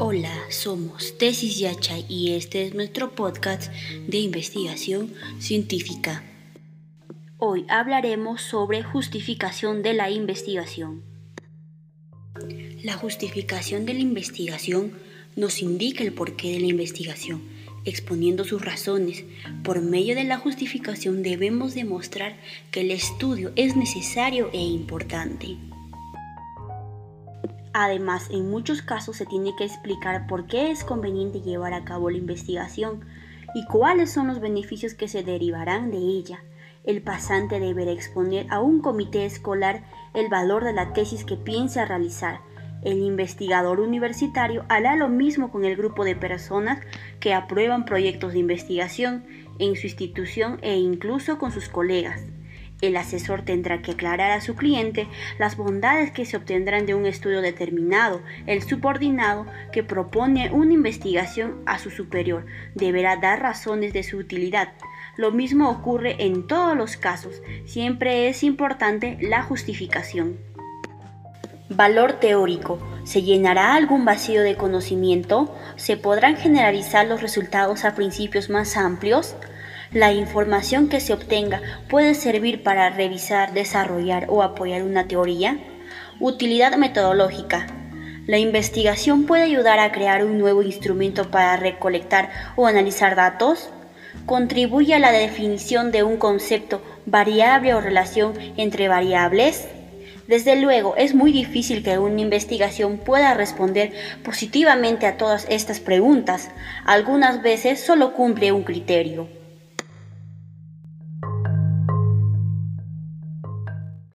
Hola, somos Tesis Yachay y este es nuestro podcast de investigación científica. Hoy hablaremos sobre justificación de la investigación. La justificación de la investigación nos indica el porqué de la investigación, exponiendo sus razones. Por medio de la justificación debemos demostrar que el estudio es necesario e importante. Además, en muchos casos se tiene que explicar por qué es conveniente llevar a cabo la investigación y cuáles son los beneficios que se derivarán de ella. El pasante deberá exponer a un comité escolar el valor de la tesis que piensa realizar. El investigador universitario hará lo mismo con el grupo de personas que aprueban proyectos de investigación en su institución e incluso con sus colegas. El asesor tendrá que aclarar a su cliente las bondades que se obtendrán de un estudio determinado. El subordinado que propone una investigación a su superior deberá dar razones de su utilidad. Lo mismo ocurre en todos los casos. Siempre es importante la justificación. Valor teórico. ¿Se llenará algún vacío de conocimiento? ¿Se podrán generalizar los resultados a principios más amplios? La información que se obtenga puede servir para revisar, desarrollar o apoyar una teoría. Utilidad metodológica. La investigación puede ayudar a crear un nuevo instrumento para recolectar o analizar datos. Contribuye a la definición de un concepto, variable o relación entre variables. Desde luego, es muy difícil que una investigación pueda responder positivamente a todas estas preguntas. Algunas veces solo cumple un criterio.